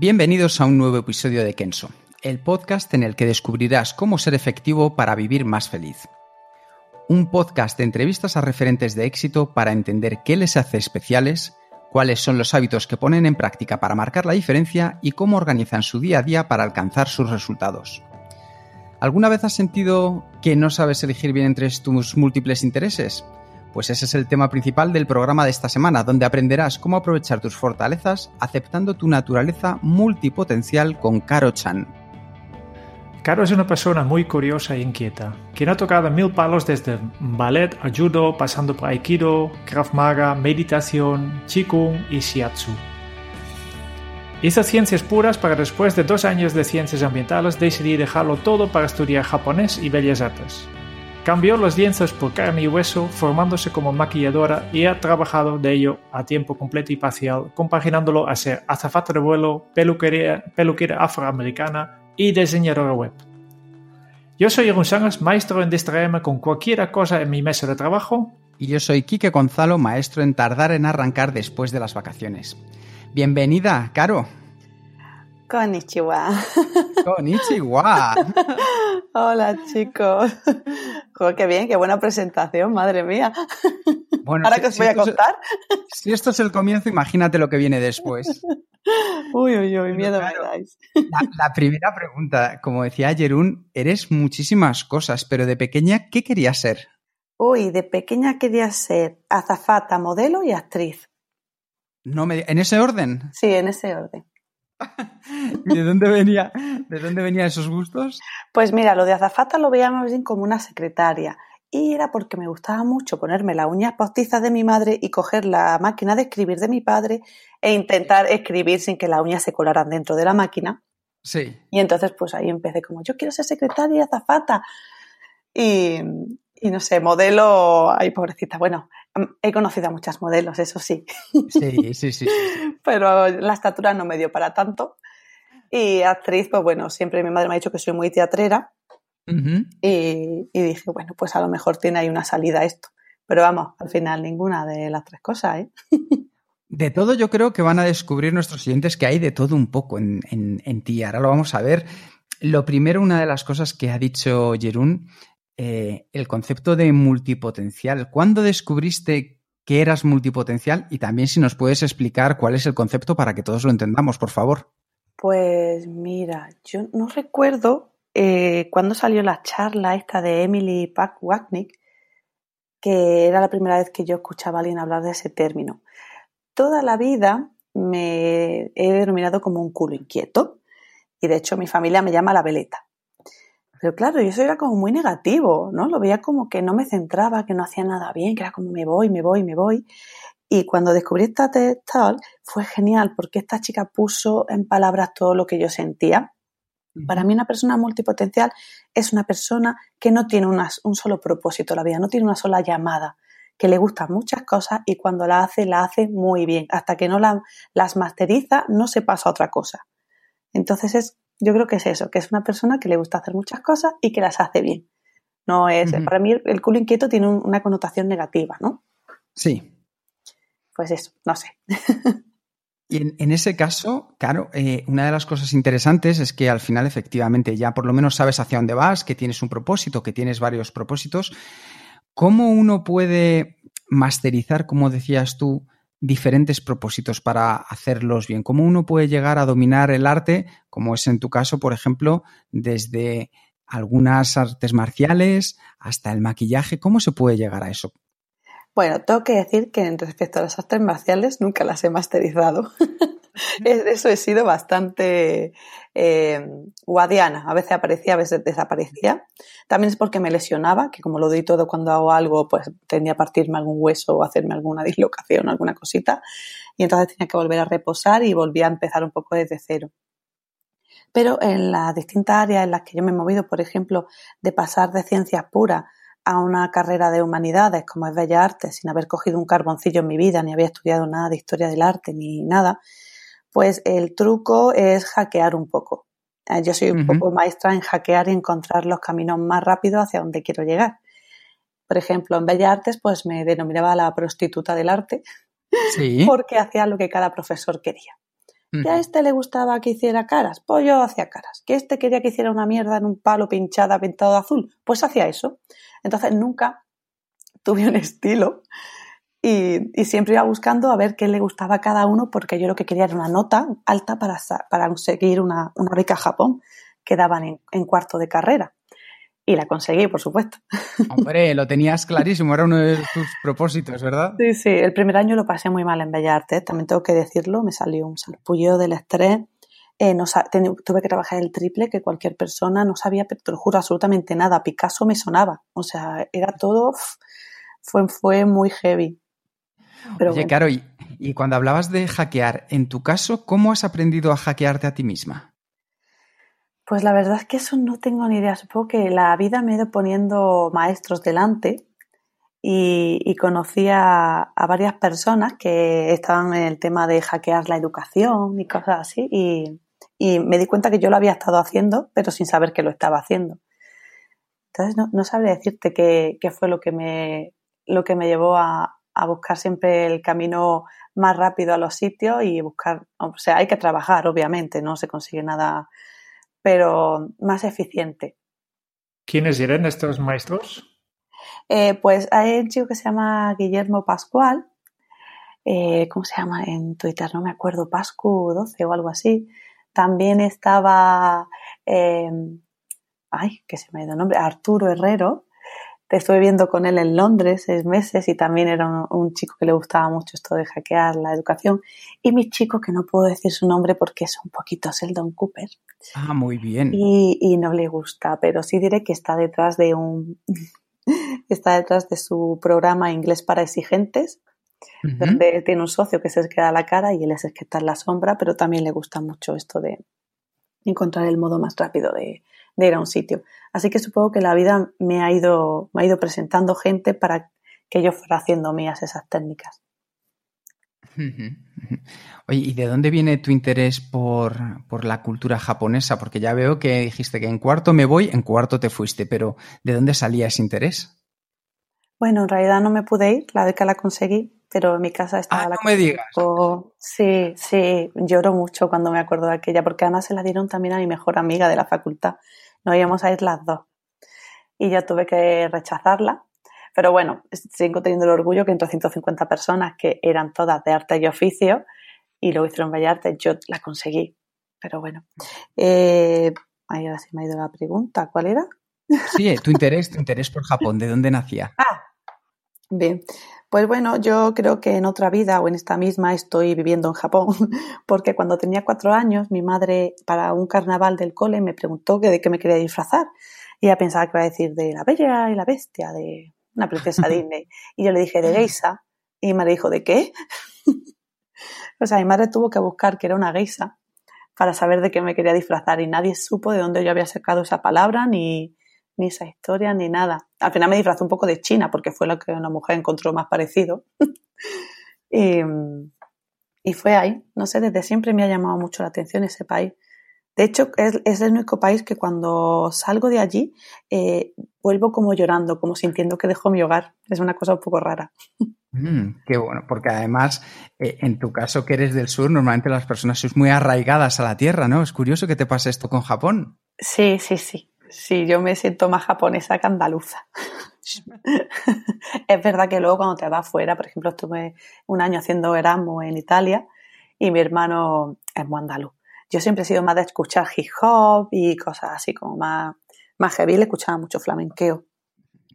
Bienvenidos a un nuevo episodio de Kenso, el podcast en el que descubrirás cómo ser efectivo para vivir más feliz. Un podcast de entrevistas a referentes de éxito para entender qué les hace especiales, cuáles son los hábitos que ponen en práctica para marcar la diferencia y cómo organizan su día a día para alcanzar sus resultados. ¿Alguna vez has sentido que no sabes elegir bien entre tus múltiples intereses? Pues ese es el tema principal del programa de esta semana, donde aprenderás cómo aprovechar tus fortalezas aceptando tu naturaleza multipotencial con Caro Chan. Caro es una persona muy curiosa e inquieta, quien ha tocado mil palos desde ballet a judo, pasando por aikido, krav maga, meditación, qigong y shiatsu. Hizo ciencias puras para después de dos años de ciencias ambientales decidir dejarlo todo para estudiar japonés y bellas artes. Cambió los lienzos por carne y hueso, formándose como maquilladora y ha trabajado de ello a tiempo completo y parcial, compaginándolo a ser azafata de vuelo, peluquería, peluquera afroamericana y diseñadora web. Yo soy Jeroen Sangas, maestro en distraerme con cualquier cosa en mi mesa de trabajo. Y yo soy Quique Gonzalo, maestro en tardar en arrancar después de las vacaciones. Bienvenida, Caro. Konnichiwa. Konnichiwa. Hola, chicos. Joder, qué bien, qué buena presentación, madre mía. Bueno, Ahora si- que os si voy a es- contar. Si esto es el comienzo, imagínate lo que viene después. Uy, uy, uy, miedo claro. me dais. La, la primera pregunta, como decía Jerún, eres muchísimas cosas, pero de pequeña, ¿qué querías ser? Uy, de pequeña quería ser azafata, modelo y actriz. No me, ¿En ese orden? Sí, en ese orden. ¿Y ¿De dónde venía, de dónde venían esos gustos? Pues mira, lo de azafata lo veía más bien como una secretaria. Y era porque me gustaba mucho ponerme las uñas postizas de mi madre y coger la máquina de escribir de mi padre e intentar escribir sin que las uñas se colaran dentro de la máquina. Sí. Y entonces, pues ahí empecé como, yo quiero ser secretaria y azafata. Y, y no sé, modelo, ay, pobrecita. Bueno, he conocido a muchas modelos, eso sí, Sí, sí, sí. sí. pero la estatura no me dio para tanto. Y actriz, pues bueno, siempre mi madre me ha dicho que soy muy teatrera y, y dije, bueno, pues a lo mejor tiene ahí una salida esto. Pero vamos, al final ninguna de las tres cosas, ¿eh? De todo yo creo que van a descubrir nuestros siguientes que hay de todo un poco en, en- en ti. Ahora lo vamos a ver. Lo primero, una de las cosas que ha dicho Jerún, eh, el concepto de multipotencial. ¿Cuándo descubriste que eras multipotencial? Y también si nos puedes explicar cuál es el concepto para que todos lo entendamos, por favor. Pues mira, yo no recuerdo eh, cuándo salió la charla esta de Emily Pack Wagnick, que era la primera vez que yo escuchaba a alguien hablar de ese término. Toda la vida me he denominado como un culo inquieto y de hecho mi familia me llama la veleta. Pero claro, yo eso era como muy negativo, ¿no? Lo veía como que no me centraba, que no hacía nada bien, que era como me voy, me voy, me voy. Y cuando descubrí esta TED Talk fue genial porque esta chica puso en palabras todo lo que yo sentía. Para mí una persona multipotencial es una persona que no tiene un solo propósito la vida, no tiene una sola llamada, que le gustan muchas cosas y cuando la hace, la hace muy bien. Hasta que no la- las masteriza, no se pasa a otra cosa. Entonces es, yo creo que es eso, que es una persona que le gusta hacer muchas cosas y que las hace bien. No es, para mí el, el culo inquieto tiene un- una connotación negativa, ¿no? Sí. Pues eso, no sé. Y en, en ese caso, claro, eh, una de las cosas interesantes es que al final efectivamente ya por lo menos sabes hacia dónde vas, que tienes un propósito, que tienes varios propósitos. ¿Cómo uno puede masterizar, como decías tú, diferentes propósitos para hacerlos bien? ¿Cómo uno puede llegar a dominar el arte, como es en tu caso, por ejemplo, desde algunas artes marciales hasta el maquillaje? ¿Cómo se puede llegar a eso? Bueno, tengo que decir que respecto a las artes marciales nunca las he masterizado. Eso he sido bastante eh, guadiana. A veces aparecía, a veces desaparecía. También es porque me lesionaba, que como lo doy todo cuando hago algo, pues tendría a partirme algún hueso o hacerme alguna dislocación, alguna cosita. Y entonces tenía que volver a reposar y volví a empezar un poco desde cero. Pero en las distintas áreas en las que yo me he movido, por ejemplo, de pasar de ciencias puras a una carrera de humanidades como es Bellas Artes, sin haber cogido un carboncillo en mi vida, ni había estudiado nada de historia del arte, ni nada, pues el truco es hackear un poco. Eh, yo soy un poco maestra en hackear y encontrar los caminos más rápidos hacia donde quiero llegar. Por ejemplo, en Bellas Artes, pues me denominaba la prostituta del arte, porque hacía lo que cada profesor quería. Que a este le gustaba que hiciera caras, pues yo hacía caras. Que este quería que hiciera una mierda en un palo pinchada pintado de azul, pues hacía eso. Entonces nunca tuve un estilo y, siempre iba buscando a ver qué le gustaba a cada uno porque yo lo que quería era una nota alta para, para conseguir una, una beca a Japón que daban en, cuarto de carrera. Y la conseguí, por supuesto. Hombre, lo tenías clarísimo, era uno de tus propósitos, ¿verdad? Sí, sí, el primer año lo pasé muy mal en Bellas Artes, también tengo que decirlo, me salió un salpullo del estrés. Eh, no, tuve que trabajar el triple que cualquier persona, no sabía, te lo juro, absolutamente nada. Picasso me sonaba, o sea, era todo, fue, fue muy heavy. Oye, Caro, y, y cuando hablabas de hackear, en tu caso, ¿cómo has aprendido a hackearte a ti misma? Pues la verdad es que eso no tengo ni idea. Supongo que la vida me ha ido poniendo maestros delante y, conocí a, varias personas que estaban en el tema de hackear la educación y cosas así y, me di cuenta que yo lo había estado haciendo, pero sin saber que lo estaba haciendo. Entonces no, no sabré decirte qué, qué, fue lo que me, lo que me llevó a, a buscar siempre el camino más rápido a los sitios y buscar, o sea, hay que trabajar, obviamente, no se consigue nada, pero más eficiente. ¿Quiénes eran estos maestros? Eh, pues hay un chico que se llama Guillermo Pascual, eh, ¿cómo se llama en Twitter? No me acuerdo, Pascu 12 o algo así. También estaba, eh, ay, que se me ha ido el nombre, Arturo Herrero, estuve viendo con él en Londres seis meses y también era un, chico que le gustaba mucho esto de hackear la educación. Y mi chico, que no puedo decir su nombre porque es un poquito Sheldon Cooper. Ah, muy bien. Y, no le gusta, pero sí diré que está detrás de un... está detrás de su programa Inglés para Exigentes, donde tiene un socio que se queda la cara y él es el que está en la sombra, pero también le gusta mucho esto de encontrar el modo más rápido de, de ir a un sitio. Así que supongo que la vida me ha ido, me ha ido presentando gente para que yo fuera haciendo mías esas técnicas. Oye, ¿y de dónde viene tu interés por, por, la cultura japonesa? Porque ya veo que dijiste que en cuarto me voy, en cuarto te fuiste, pero ¿de dónde salía ese interés? Bueno, en realidad no me pude ir, la beca la conseguí, pero en mi casa estaba ah, la no me digas. Sí, sí, lloro mucho cuando me acuerdo de aquella, porque además se la dieron también a mi mejor amiga de la facultad no íbamos a ir las dos. Y yo tuve que rechazarla. Pero bueno, sigo teniendo el orgullo que entre 150 personas que eran todas de arte y oficio y luego hicieron Arte, yo la conseguí. Pero bueno. Eh, ahora sí me ha ido la pregunta. ¿Cuál era? Sí, tu interés, tu interés por Japón, ¿de dónde nacía? Ah, bien. Pues bueno, yo creo que en otra vida o en esta misma estoy viviendo en Japón, porque cuando tenía cuatro años, mi madre para un carnaval del cole me preguntó que de qué me quería disfrazar. Y ella pensaba que iba a decir de la bella y la bestia, de una princesa Disney. Y yo le dije de geisa. Y mi madre dijo, ¿de qué? o sea, mi madre tuvo que buscar que era una geisa para saber de qué me quería disfrazar y nadie supo de dónde yo había sacado esa palabra ni, ni esa historia, ni nada. Al final me disfrazé un poco de China, porque fue lo que una mujer encontró más parecido. y, fue ahí. No sé, desde siempre me ha llamado mucho la atención ese país. De hecho, es, el único país que cuando salgo de allí eh, vuelvo como llorando, como sintiendo que dejo mi hogar. Es una cosa un poco rara. Mm, qué bueno, porque además, eh, en tu caso que eres del sur, normalmente las personas son muy arraigadas a la tierra, ¿no? Es curioso que te pase esto con Japón. Sí, sí, sí. Sí, yo me siento más japonesa que andaluza. es verdad que luego cuando te vas fuera, por ejemplo, estuve un año haciendo Erasmus en Italia y mi hermano es muy andaluz. Yo siempre he sido más de escuchar hip hop y cosas así como más, más heavy, le escuchaba mucho flamenqueo.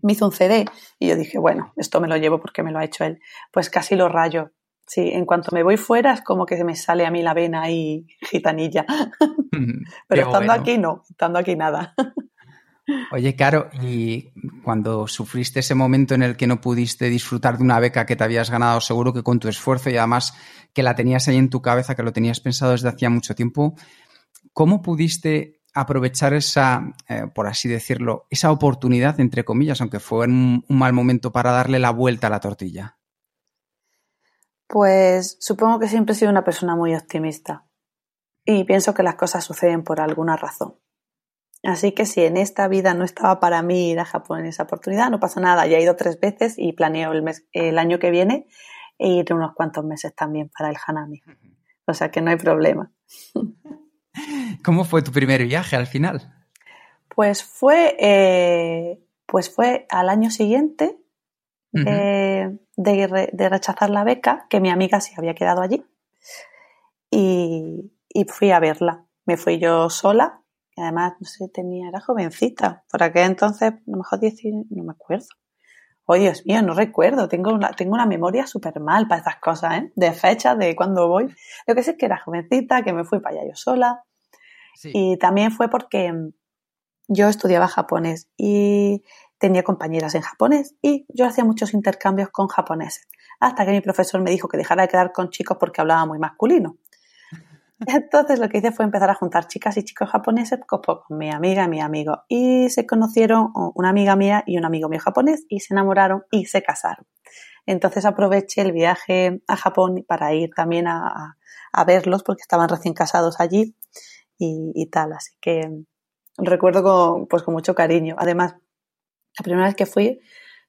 Me hizo un CD y yo dije, bueno, esto me lo llevo porque me lo ha hecho él. Pues casi lo rayo. Sí, en cuanto me voy fuera es como que se me sale a mí la vena ahí gitanilla. Pero estando aquí no, estando aquí nada. Oye, Caro, y cuando sufriste ese momento en el que no pudiste disfrutar de una beca que te habías ganado, seguro que con tu esfuerzo y además que la tenías ahí en tu cabeza, que lo tenías pensado desde hacía mucho tiempo, ¿cómo pudiste aprovechar esa, eh, por así decirlo, esa oportunidad, entre comillas, aunque fue un, un mal momento para darle la vuelta a la tortilla? Pues supongo que siempre he sido una persona muy optimista y pienso que las cosas suceden por alguna razón. Así que si en esta vida no estaba para mí ir a Japón en esa oportunidad, no pasa nada. Ya he ido tres veces y planeo el, mes, el año que viene e ir unos cuantos meses también para el Hanami. O sea que no hay problema. ¿Cómo fue tu primer viaje al final? Pues fue, eh, pues fue al año siguiente eh, de, de, rechazar la beca, que mi amiga se había quedado allí. Y, y fui a verla. Me fui yo sola además, no sé, tenía, era jovencita. Por aquel entonces, a lo mejor 10, no me acuerdo. Oh, Dios mío, no recuerdo. Tengo una, tengo una memoria súper mal para estas cosas, ¿eh? De fechas, de cuándo voy. Lo que sé es que era jovencita, que me fui para allá yo sola. Y también fue porque mm, yo estudiaba japonés y tenía compañeras en japonés y yo hacía muchos intercambios con japoneses. Hasta que mi profesor me dijo que dejara de quedar con chicos porque hablaba muy masculino. Entonces lo que hice fue empezar a juntar chicas y chicos japoneses con mi amiga y mi amigo. Y se conocieron una amiga mía y un amigo mío japonés y se enamoraron y se casaron. Entonces aproveché el viaje a Japón para ir también a, verlos porque estaban recién casados allí y, tal. Así que recuerdo con, pues con mucho cariño. Además, la primera vez que fui,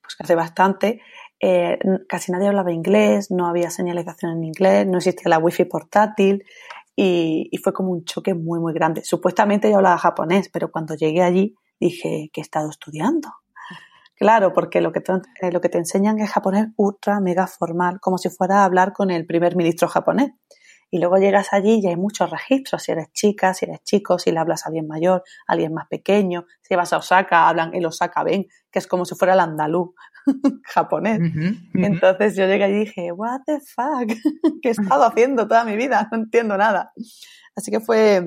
pues que hace bastante, eh, casi nadie hablaba inglés, no había señalización en inglés, no existía la wifi portátil y, fue como un choque muy, muy grande. Supuestamente yo hablaba japonés, pero cuando llegué allí dije que he estado estudiando. Claro, porque lo que, te, eh, lo que te enseñan es japonés ultra, mega formal, como si fuera a hablar con el primer ministro japonés. Y luego llegas allí y hay muchos registros, si eres chica, si eres chico, si le hablas a alguien mayor, a alguien más pequeño, si vas a Osaka, hablan el Osaka Ben, que es como si fuera el andaluz japonés. Entonces yo llegué y dije, what the fuck, ¿qué he estado haciendo toda mi vida? No entiendo nada. Así que fue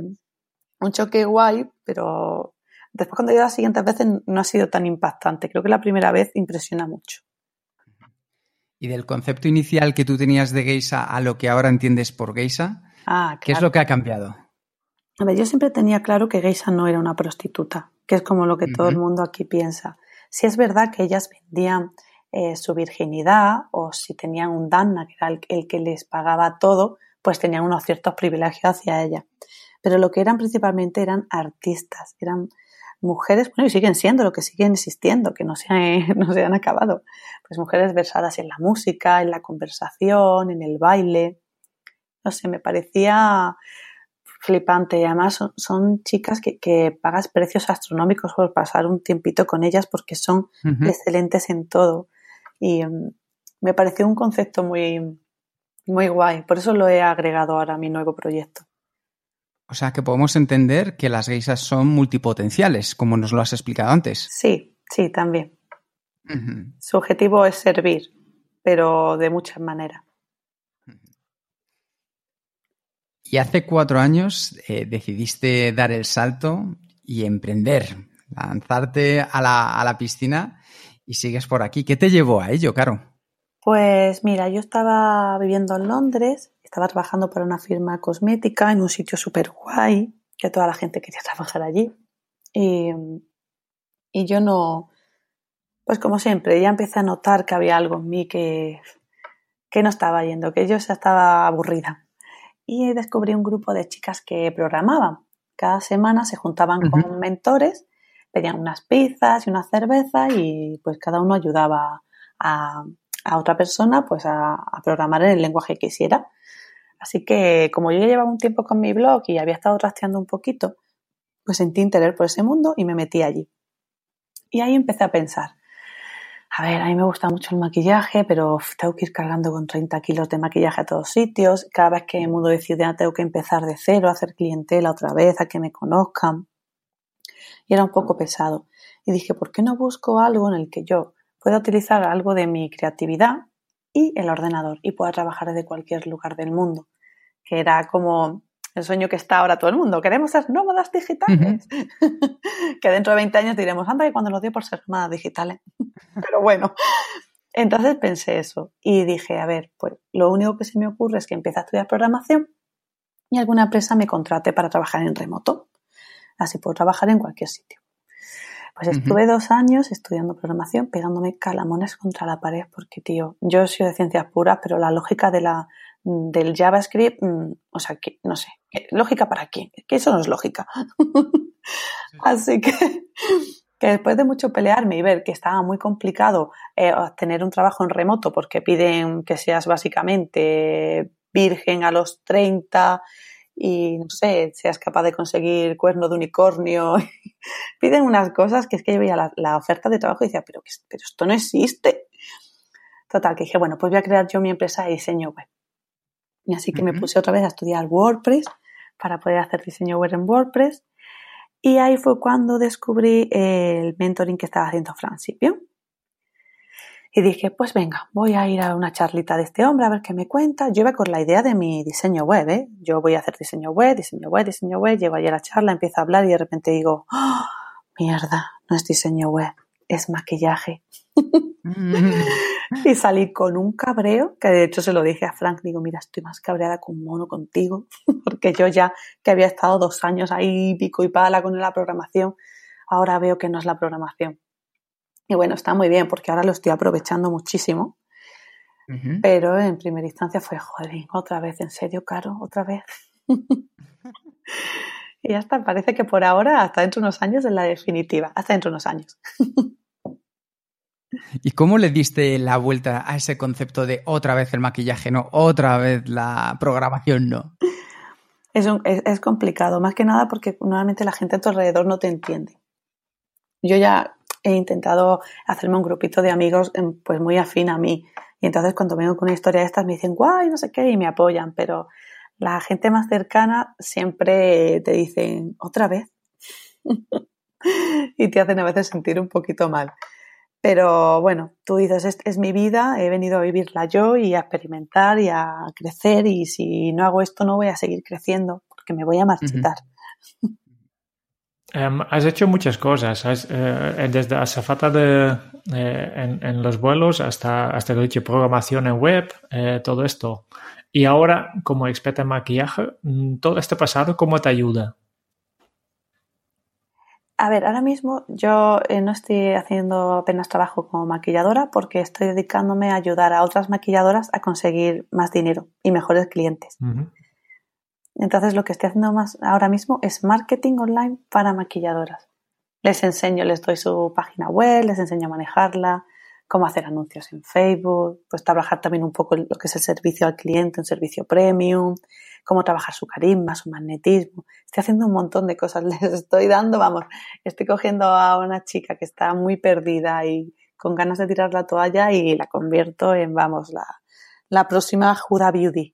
un choque guay, pero después cuando he ido las siguientes veces no ha sido tan impactante. Creo que la primera vez impresiona mucho. ¿Y del concepto inicial que tú tenías de geisha a lo que ahora entiendes por geisha? Ah, ¿Qué es lo que ha cambiado? A ver, yo siempre tenía claro que geisha no era una prostituta, que es como lo que todo el mundo aquí piensa. Si es verdad que ellas vendían eh, su virginidad o si tenían un danna, que era el, que les pagaba todo, pues tenían unos ciertos privilegios hacia ella. Pero lo que eran principalmente eran artistas, eran mujeres, bueno, y siguen siendo lo que siguen existiendo, que no se, han, no se han acabado. Pues mujeres versadas en la música, en la conversación, en el baile. No sé, me parecía flipante y además son, chicas que, pagas precios astronómicos por pasar un tiempito con ellas porque son excelentes en todo y mm, me pareció un concepto muy, muy guay, por eso lo he agregado ahora a mi nuevo proyecto. O sea que podemos entender que las geisas son multipotenciales, como nos lo has explicado antes. Sí, sí, también. Su objetivo es servir, pero de muchas maneras. Y hace cuatro años eh, decidiste dar el salto y emprender, lanzarte a la, a la, piscina y sigues por aquí. ¿Qué te llevó a ello, Caro? Pues mira, yo estaba viviendo en Londres, estaba trabajando para una firma cosmética en un sitio súper guay, que toda la gente quería trabajar allí. Y, y yo no, pues como siempre, ya empecé a notar que había algo en mí que, que no estaba yendo, que yo ya estaba aburrida y descubrí un grupo de chicas que programaban. Cada semana se juntaban con mentores, pedían unas pizzas y una cerveza y pues cada uno ayudaba a, otra persona pues a, programar en el lenguaje que quisiera. Así que como yo ya llevaba un tiempo con mi blog y había estado trasteando un poquito, pues sentí interés por ese mundo y me metí allí. Y ahí empecé a pensar, a ver, a mí me gusta mucho el maquillaje, pero tengo que ir cargando con 30 kilos de maquillaje a todos sitios. Cada vez que me mudo de ciudad tengo que empezar de cero, a hacer clientela otra vez, a que me conozcan. Y era un poco pesado. Y dije, ¿por qué no busco algo en el que yo pueda utilizar algo de mi creatividad y el ordenador y pueda trabajar desde cualquier lugar del mundo, que era como el sueño que está ahora todo el mundo. Queremos ser nómadas digitales. que dentro de 20 años diremos, anda, que cuando lo dio por ser nómadas digitales. Pero bueno, entonces pensé eso y dije, a ver, pues lo único que se me ocurre es que empiece a estudiar programación y alguna empresa me contrate para trabajar en remoto. Así puedo trabajar en cualquier sitio. Pues estuve dos años estudiando programación, pegándome calamones contra la pared, porque, tío, yo sido de ciencias puras, pero la lógica de la, del JavaScript, mm, o sea, que, no sé, ¿lógica para quién? Que eso no es lógica. Así que, que después de mucho pelearme y ver que estaba muy complicado eh, obtener un trabajo en remoto porque piden que seas básicamente virgen a los 30 y no sé, seas capaz de conseguir cuerno de unicornio. Piden unas cosas que es que yo veía la, oferta de trabajo y decía, pero, pero esto no existe. Total, que dije, bueno, pues voy a crear yo mi empresa de diseño web. Y así que me puse otra vez a estudiar WordPress para poder hacer diseño web en WordPress. Y ahí fue cuando descubrí el mentoring que estaba haciendo Francipio. Y dije, pues venga, voy a ir a una charlita de este hombre a ver qué me cuenta. Yo iba con la idea de mi diseño web, ¿eh? Yo voy a hacer diseño web, diseño web, diseño web. Llego allí a la charla, empiezo a hablar y de repente digo, ¡Oh, mierda, no es diseño web, es maquillaje. Y salí con un cabreo, que de hecho se lo dije a Frank, digo, mira, estoy más cabreada con mono contigo, porque yo ya que había estado dos años ahí pico y pala con la programación, ahora veo que no es la programación y bueno, está muy bien porque ahora lo estoy aprovechando muchísimo. Pero en primera instancia fue, joder, otra vez, en serio, caro, otra vez. y ya está, parece que por ahora, hasta dentro de unos años, es la definitiva, hasta dentro de unos años. ¿Y cómo le diste la vuelta a ese concepto de otra vez el maquillaje no, otra vez la programación no? Es, es complicado, más que nada porque normalmente la gente a tu alrededor no te entiende. Yo ya he intentado hacerme un grupito de amigos em, pues muy afín a mí. Y entonces cuando vengo con una historia de estas me dicen, guay, no sé qué, y me apoyan. Pero la gente más cercana siempre te dicen, otra vez. y te hacen a veces sentir un poquito mal. Pero bueno, tú dices, es, es, mi vida, he venido a vivirla yo y a experimentar y a crecer y si no hago esto no voy a seguir creciendo porque me voy a marchitar. Um, has hecho muchas cosas, has, uh, desde azafata de, eh, en, en, los vuelos hasta, hasta lo dicho, programación en web, eh, todo esto. Y ahora, como experta en maquillaje, mm, todo este pasado, ¿cómo te ayuda? A ver, ahora mismo yo eh, no estoy haciendo apenas trabajo como maquilladora porque estoy dedicándome a ayudar a otras maquilladoras a conseguir más dinero y mejores clientes. Uh -huh. Entonces lo que estoy haciendo más ahora mismo es marketing online para maquilladoras. Les enseño, les doy su página web, les enseño a manejarla, cómo hacer anuncios en Facebook, pues trabajar también un poco lo que es el servicio al cliente, un servicio premium, cómo trabajar su carisma, su magnetismo. Estoy haciendo un montón de cosas, les estoy dando, vamos, estoy cogiendo a una chica que está muy perdida y con ganas de tirar la toalla y la convierto en, vamos, la, la próxima Jura Beauty.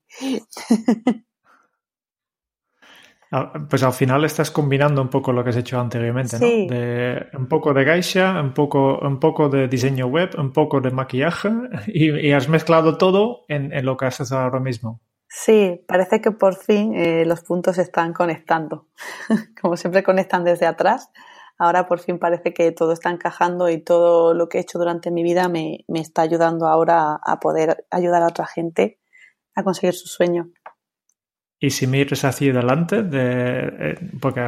Ah, pues al final estás combinando un poco lo que has hecho anteriormente, ¿no? De, un poco de geisha, un poco, un poco de diseño web, un poco de maquillaje y, y has mezclado todo en, en, lo que haces ahora mismo. Sí, parece que por fin eh, los puntos están conectando. Como siempre conectan desde atrás, ahora por fin parece que todo está encajando y todo lo que he hecho durante mi vida me, me está ayudando ahora a, poder ayudar a otra gente a conseguir su sueño. Y si miras hacia adelante, de, eh, porque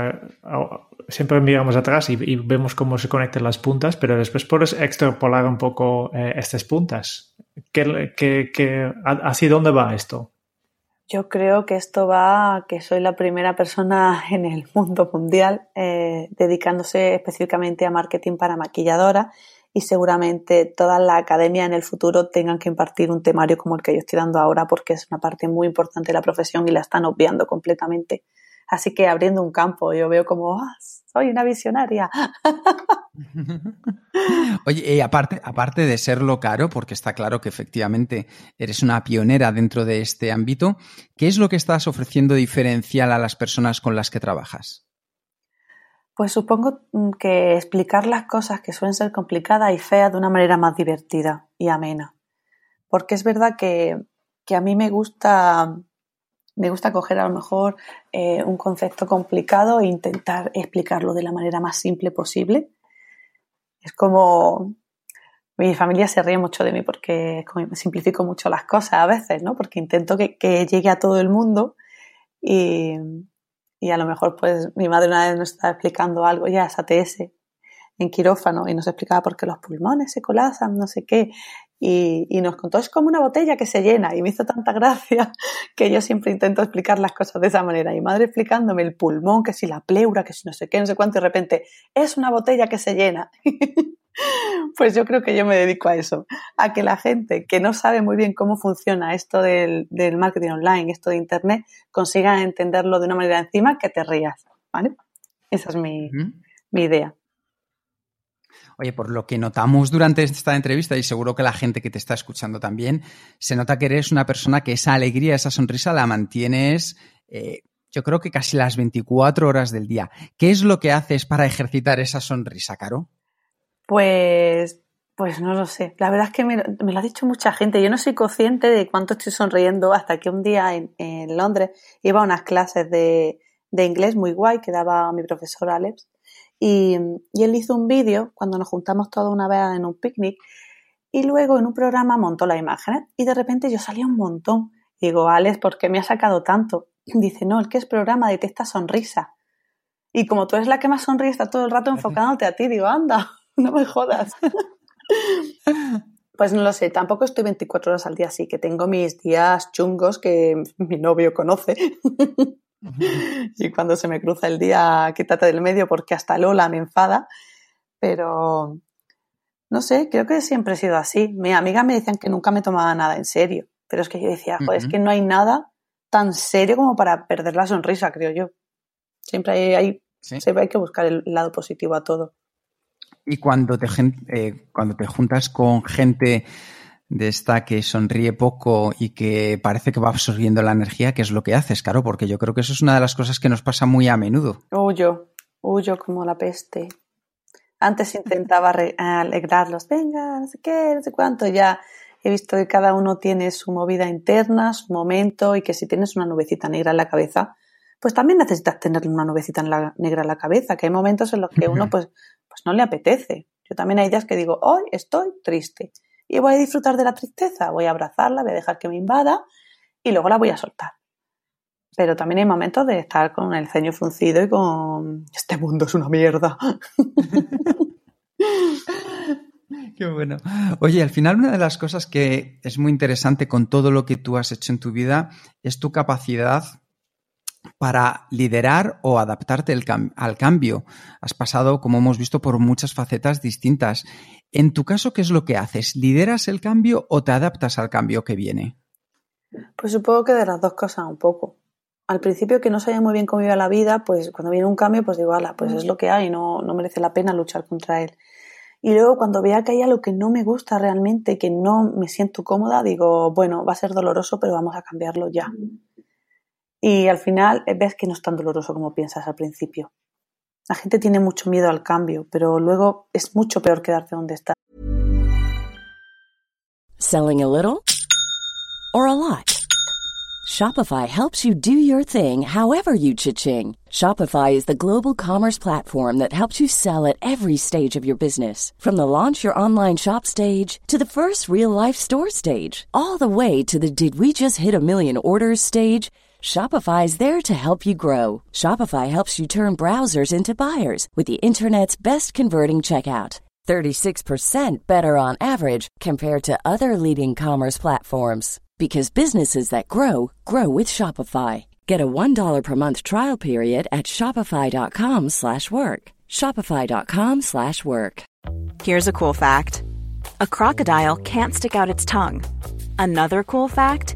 ah, siempre miramos atrás y, vemos cómo se conectan las puntas, pero después puedes extrapolar un poco eh, estas puntas. ¿Qué, qué, qué, ¿Hacia dónde va esto? Yo creo que esto va a que soy la primera persona en el mundo mundial eh, dedicándose específicamente a marketing para maquilladora y seguramente toda la academia en el futuro tengan que impartir un temario como el que yo estoy dando ahora porque es una parte muy importante de la profesión y la están obviando completamente. Así que abriendo un campo, yo veo como, ah, soy una visionaria. Oye, y aparte, aparte de serlo caro, porque está claro que efectivamente eres una pionera dentro de este ámbito, ¿qué es lo que estás ofreciendo diferencial a las personas con las que trabajas? Pues supongo mm, que explicar las cosas que suelen ser complicadas y feas de una manera más divertida y amena. porque es verdad que, que a mí me gusta me gusta coger a lo mejor eh, un concepto complicado e intentar explicarlo de la manera más simple posible. Es como mi familia se ríe mucho de mí porque simplifico mucho las cosas a veces, ¿no? Porque intento que, llegue a todo el mundo y, y, a lo mejor pues mi madre una vez nos estaba explicando algo, ya es ATS, en quirófano y nos explicaba por qué los pulmones se colapsan, no sé qué. Y, y, nos contó, es como una botella que se llena y me hizo tanta gracia que yo siempre intento explicar las cosas de esa manera. Y madre explicándome el pulmón, que si la pleura, que si no sé qué, no sé cuánto, y de repente es una botella que se llena. pues yo creo que yo me dedico a eso, a que la gente que no sabe muy bien cómo funciona esto del, del marketing online, esto de Internet, consiga entenderlo de una manera encima que te rías. ¿vale? Esa es mi, mi idea. Oye, por lo que notamos durante esta entrevista y seguro que la gente que te está escuchando también, se nota que eres una persona que esa alegría, esa sonrisa la mantienes, eh, yo creo que casi las 24 horas del día. ¿Qué es lo que haces para ejercitar esa sonrisa, Caro? Pues, pues no lo sé. La verdad es que me, lo ha dicho mucha gente. Yo no soy consciente de cuánto estoy sonriendo hasta que un día en, Londres iba a unas clases de inglés muy guay que daba mi profesor Alex y, él hizo un vídeo cuando nos juntamos toda una vez en un picnic y luego en un programa montó las imágenes y de repente yo salía un montón. Digo, Alex, ¿por qué me ha sacado tanto? Dice, no, el que es programa detecta sonrisa. Y como tú eres la que más sonríe, está todo el rato enfocándote a ti. Digo, anda, no me jodas. Pues no lo sé, tampoco estoy 24 horas al día, así que tengo mis días chungos que mi novio conoce. y cuando se me cruza el día, quítate del medio porque hasta Lola me enfada. Pero no sé, creo que siempre he sido así. Mi amiga me decían que nunca me tomaba nada en serio. Pero es que yo decía, joder, es que no hay nada tan serio como para perder la sonrisa, creo yo. Siempre hay, hay ¿Sí? siempre hay que buscar el lado positivo a todo. Y cuando te, eh, cuando te juntas con gente de esta que sonríe poco y que parece que va absorbiendo la energía, ¿qué es lo que haces, claro? Porque yo creo que eso es una de las cosas que nos pasa muy a menudo. Huyo, huyo como la peste. Antes intentaba alegrarlos, venga, no sé qué, no sé cuánto, ya he visto que cada uno tiene su movida interna, su momento y que si tienes una nubecita negra en la cabeza, pues también necesitas tener una nubecita en la, negra en la cabeza, que hay momentos en los que uno pues, pues no le apetece. Yo también hay días que digo, hoy estoy triste y voy a disfrutar de la tristeza, voy a abrazarla, voy a dejar que me invada y luego la voy a soltar. Pero también hay momentos de estar con el ceño fruncido y con este mundo es una mierda. Qué bueno. Oye, al final una de las cosas que es muy interesante con todo lo que tú has hecho en tu vida es tu capacidad para liderar o adaptarte al cambio. Has pasado, como hemos visto, por muchas facetas distintas. En tu caso, ¿qué es lo que haces? ¿Lideras el cambio o te adaptas al cambio que viene? Pues supongo que de las dos cosas un poco. Al principio que no sabía muy bien cómo iba la vida, pues cuando viene un cambio, pues digo, ala, pues es lo que hay, no, no merece la pena luchar contra él. Y luego cuando vea que hay algo que no me gusta realmente, que no me siento cómoda, digo, bueno, va a ser doloroso, pero vamos a cambiarlo ya. Y al final eh, ves que no es tan doloroso como piensas al principio. La gente tiene mucho miedo al cambio, pero luego es mucho peor quedarte donde estás. Selling a little or a lot. Shopify helps you do your thing however you cha-ching. Shopify is the global commerce platform that helps you sell at every stage of your business. From the launch your online shop stage to the first real life store stage, all the way to the did we just hit a million orders stage. Shopify is there to help you grow. Shopify helps you turn browsers into buyers with the internet's best converting checkout. 36% better on average compared to other leading commerce platforms because businesses that grow grow with Shopify. Get a $1 per month trial period at shopify.com/work. shopify.com/work. Here's a cool fact. A crocodile can't stick out its tongue. Another cool fact,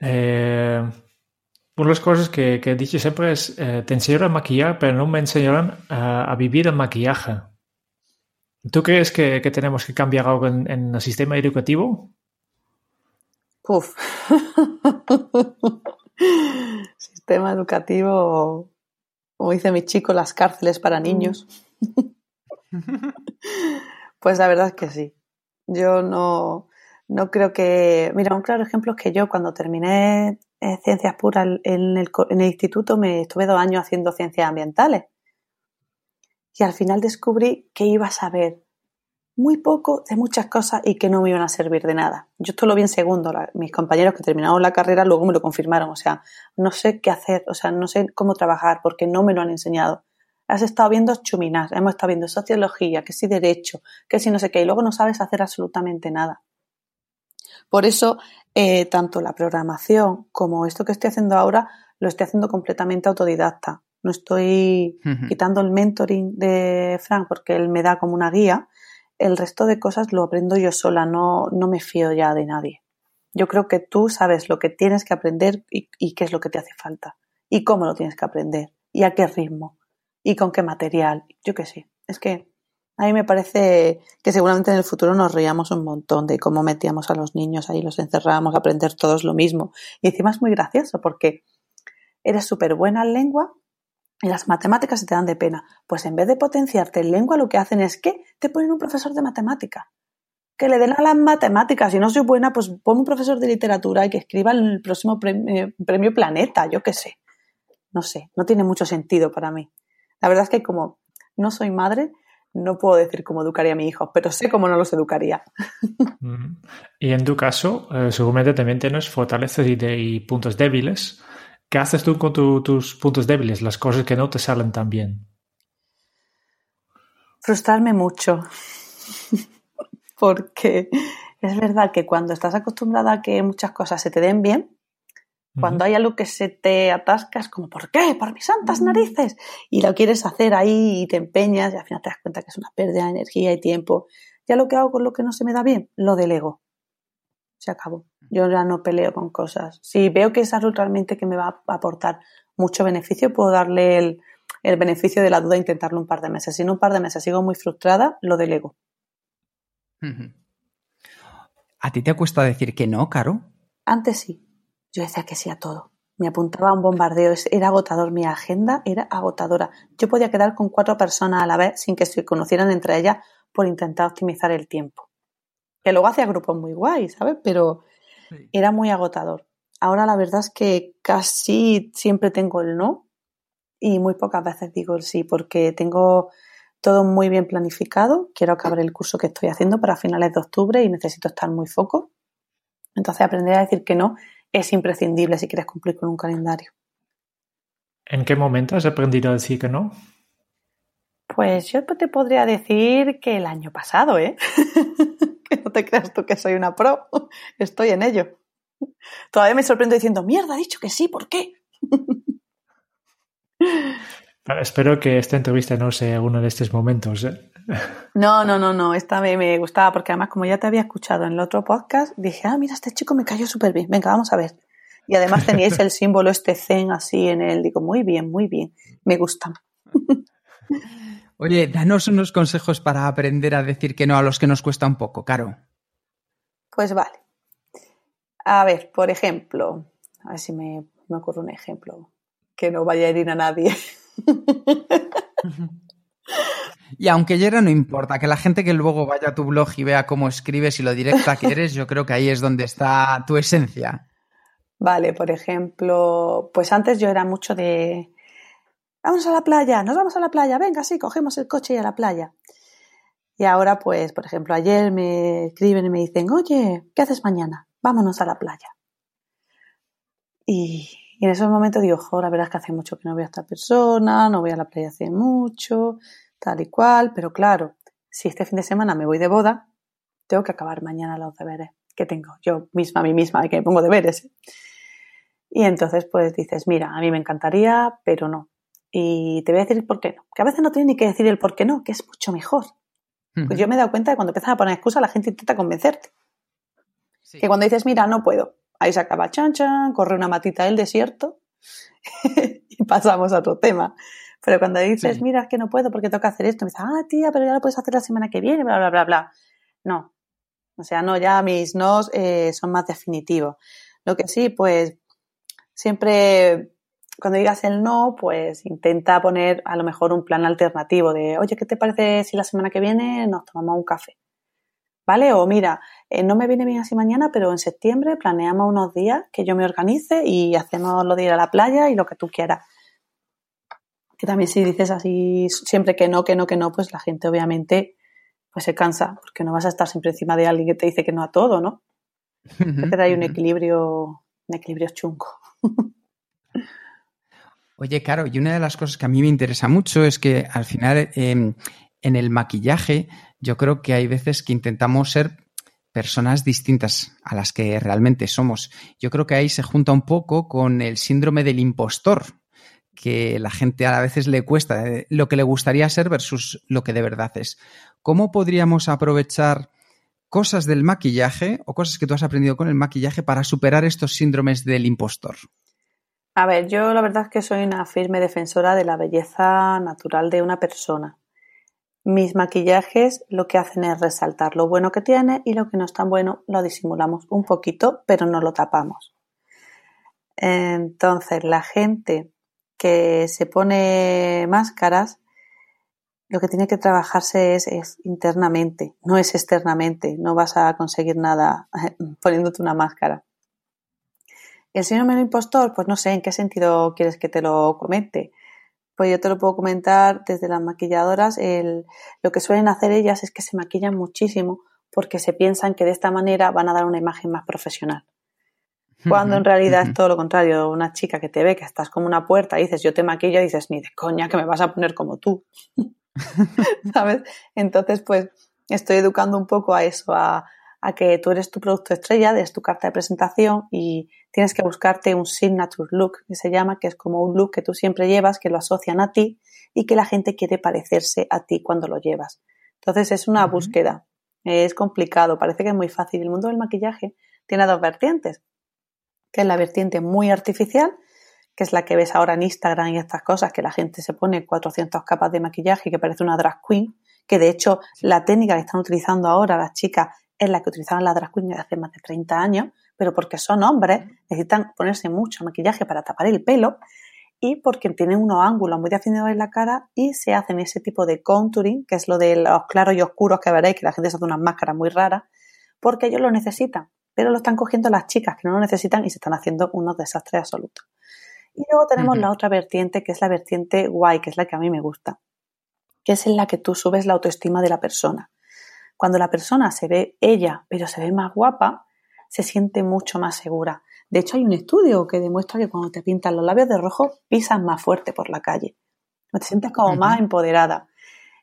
eh, una de las cosas que, he dicho siempre es, eh, te enseñaron a maquillar, pero no me enseñaron a, vivir el maquillaje. ¿Tú crees que, tenemos que cambiar algo en, el sistema educativo? Uf. sistema educativo, como dice mi chico, las cárceles para niños. pues la verdad es que sí. Yo no, no creo que. Mira, un claro ejemplo es que yo cuando terminé eh, ciencias puras en el, en el instituto me estuve dos años haciendo ciencias ambientales. Y al final descubrí que iba a saber muy poco de muchas cosas y que no me iban a servir de nada. Yo esto lo vi en segundo. mis compañeros que terminaron la carrera luego me lo confirmaron. O sea, no sé qué hacer, o sea, no sé cómo trabajar porque no me lo han enseñado. Has estado viendo chuminas, hemos estado viendo sociología, que si derecho, que si no sé qué, y luego no sabes hacer absolutamente nada. Por eso, eh, tanto la programación como esto que estoy haciendo ahora, lo estoy haciendo completamente autodidacta. No estoy quitando el mentoring de Frank porque él me da como una guía. El resto de cosas lo aprendo yo sola, no, no me fío ya de nadie. Yo creo que tú sabes lo que tienes que aprender y, y qué es lo que te hace falta. Y cómo lo tienes que aprender. Y a qué ritmo. Y con qué material. Yo qué sé. Es que a mí me parece que seguramente en el futuro nos reíamos un montón de cómo metíamos a los niños ahí, los encerrábamos a aprender todos lo mismo. Y encima es muy gracioso porque eres súper buena en lengua y las matemáticas se te dan de pena. Pues en vez de potenciarte en lengua, lo que hacen es que te ponen un profesor de matemática. Que le den a las matemáticas. Si no soy buena, pues pon un profesor de literatura y que escriba el próximo premio, premio Planeta, yo qué sé. No sé, no tiene mucho sentido para mí. La verdad es que como no soy madre, no puedo decir cómo educaría a mi hijo, pero sé cómo no los educaría. Y en tu caso, eh, seguramente también tienes fortalezas y, puntos débiles. ¿Qué haces tú con tus puntos débiles, las cosas que no te salen tan bien? Frustrarme mucho. Porque es verdad que cuando estás acostumbrada a que muchas cosas se te den bien, cuando hay algo que se te atasca, es como, ¿por qué? Por mis santas narices. Y lo quieres hacer ahí y te empeñas y al final te das cuenta que es una pérdida de energía y tiempo. Ya lo que hago con lo que no se me da bien, lo delego. Se acabó. Yo ya no peleo con cosas. Si veo que es algo realmente que me va a aportar mucho beneficio, puedo darle el, el beneficio de la duda e intentarlo un par de meses. Si en un par de meses sigo muy frustrada, lo delego. ¿A ti te cuesta decir que no, Caro? Antes sí. Yo decía que sí a todo. Me apuntaba a un bombardeo, era agotador, mi agenda era agotadora. Yo podía quedar con cuatro personas a la vez sin que se conocieran entre ellas por intentar optimizar el tiempo. Que luego hacía grupos muy guays, ¿sabes? Pero era muy agotador. Ahora la verdad es que casi siempre tengo el no y muy pocas veces digo el sí porque tengo todo muy bien planificado. Quiero acabar el curso que estoy haciendo para finales de octubre y necesito estar muy foco. Entonces aprender a decir que no es imprescindible si quieres cumplir con un calendario. ¿En qué momento has aprendido a decir que no? Pues yo te podría decir que el año pasado, ¿eh? que no te creas tú que soy una pro. Estoy en ello. Todavía me sorprendo diciendo, mierda, ha dicho que sí, ¿por qué? espero que esta entrevista no sea uno de estos momentos. ¿eh? No, no, no, no. Esta me, me, gustaba porque además, como ya te había escuchado en el otro podcast, dije, ah, mira, este chico me cayó súper bien. Venga, vamos a ver. Y además teníais el símbolo este zen así en él. Digo, muy bien, muy bien. Me gusta. Oye, danos unos consejos para aprender a decir que no a los que nos cuesta un poco, Caro. Pues vale. A ver, por ejemplo, a ver si me, me ocurre un ejemplo que no vaya a herir a nadie. Y aunque Yera no importa, que la gente que luego vaya a tu blog y vea cómo escribes y lo directa que eres, yo creo que ahí es donde está tu esencia. Vale, por ejemplo, pues antes yo era mucho de vamos a la playa, nos vamos a la playa, venga, sí, cogemos el coche y a la playa. Y ahora, pues, por ejemplo, ayer me escriben y me dicen, oye, ¿qué haces mañana? Vámonos a la playa. Y, y en esos momentos digo, jo, la verdad es que hace mucho que no veo a esta persona, no voy a la playa hace mucho, tal y cual, pero claro, si este fin de semana me voy de boda, tengo que acabar mañana los deberes que tengo yo misma, a mí misma, que me pongo deberes. Y entonces pues dices, mira, a mí me encantaría, pero no. Y te voy a decir por qué no. Que a veces no tienes ni que decir el por qué no, que es mucho mejor. Pues yo me he dado cuenta de que cuando empiezas a poner excusas, la gente intenta convencerte. Que cuando dices, mira, no puedo, ahí se acaba chan chan, corre una matita del desierto y pasamos a otro tema. Pero cuando dices, mira, es que no puedo porque tengo que hacer esto, me dices, ah, tía, pero ya lo puedes hacer la semana que viene, bla, bla, bla, bla. No. O sea, no, ya mis nos eh, son más definitivos. Lo que sí, pues siempre cuando digas el no, pues intenta poner a lo mejor un plan alternativo de, oye, ¿qué te parece si la semana que viene nos tomamos un café? ¿Vale? O mira, eh, no me viene bien así mañana, pero en septiembre planeamos unos días que yo me organice y hacemos lo de ir a la playa y lo que tú quieras. Que también si dices así siempre que no, que no, que no, pues la gente obviamente pues se cansa, porque no vas a estar siempre encima de alguien que te dice que no a todo, ¿no? Pero hay un equilibrio, un equilibrio chungo. Oye, Caro, y una de las cosas que a mí me interesa mucho es que al final em, en el maquillaje yo creo que hay veces que intentamos ser personas distintas a las que realmente somos. Yo creo que ahí se junta un poco con el síndrome del impostor, que la gente a veces le cuesta, eh, lo que le gustaría ser versus lo que de verdad es. ¿Cómo podríamos aprovechar cosas del maquillaje o cosas que tú has aprendido con el maquillaje para superar estos síndromes del impostor? A ver, yo la verdad es que soy una firme defensora de la belleza natural de una persona. Mis maquillajes lo que hacen es resaltar lo bueno que tiene y lo que no es tan bueno lo disimulamos un poquito, pero no lo tapamos. Entonces, la gente que se pone máscaras, lo que tiene que trabajarse es, internamente, no es externamente. No vas a conseguir nada poniéndote una máscara. El síndrome del impostor, pues no sé en qué sentido quieres que te lo comente. Pues yo te lo puedo comentar desde las maquilladoras. El, lo que suelen hacer ellas es que se maquillan muchísimo porque se piensan que de esta manera van a dar una imagen más profesional. Cuando en realidad es todo lo contrario. Una chica que te ve que estás como una puerta y dices yo te maquillo y dices ni de coña que me vas a poner como tú. ¿Sabes? Entonces, pues estoy educando un poco a eso, a, a que tú eres tu producto estrella, eres tu carta de presentación y tienes que buscarte un signature look, que se llama, que es como un look que tú siempre llevas, que lo asocian a ti y que la gente quiere parecerse a ti cuando lo llevas. Entonces es una búsqueda, es complicado, parece que es muy fácil. El mundo del maquillaje tiene dos vertientes, que es la vertiente muy artificial, que es la que ves ahora en Instagram y estas cosas, que la gente se pone 400 capas de maquillaje y que parece una drag queen, que de hecho la técnica que están utilizando ahora las chicas es la que utilizaban las drag queens hace más de 30 años, pero porque son hombres, necesitan ponerse mucho maquillaje para tapar el pelo y porque tienen unos ángulos muy definidos en la cara y se hacen ese tipo de contouring, que es lo de los claros y oscuros que veréis, que la gente se hace unas máscaras muy raras, porque ellos lo necesitan, pero lo están cogiendo las chicas que no lo necesitan y se están haciendo unos desastres absolutos. Y luego tenemos la otra vertiente, que es la vertiente guay, que es la que a mí me gusta, que es en la que tú subes la autoestima de la persona. Cuando la persona se ve ella, pero se ve más guapa, se siente mucho más segura. De hecho, hay un estudio que demuestra que cuando te pintan los labios de rojo, pisas más fuerte por la calle. Te sientes como más empoderada.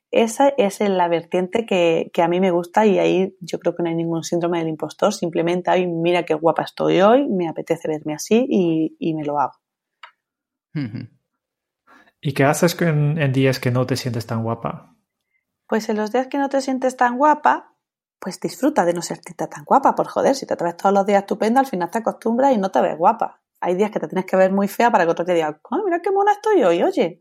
Esa es la vertiente que, a mí me gusta y ahí yo creo que no hay ningún síndrome del impostor. Simplemente, ay, mira qué guapa estoy hoy, me apetece verme así y, me lo hago. ¿Y qué haces en días que no te sientes tan guapa? Pues en los días que no te sientes tan guapa, pues disfruta de no sentirte tan guapa, por joder, si te traes todos los días estupenda, al final te acostumbras y no te ves guapa. Hay días que te tienes que ver muy fea para que otro te diga, mira qué mona estoy hoy, oye.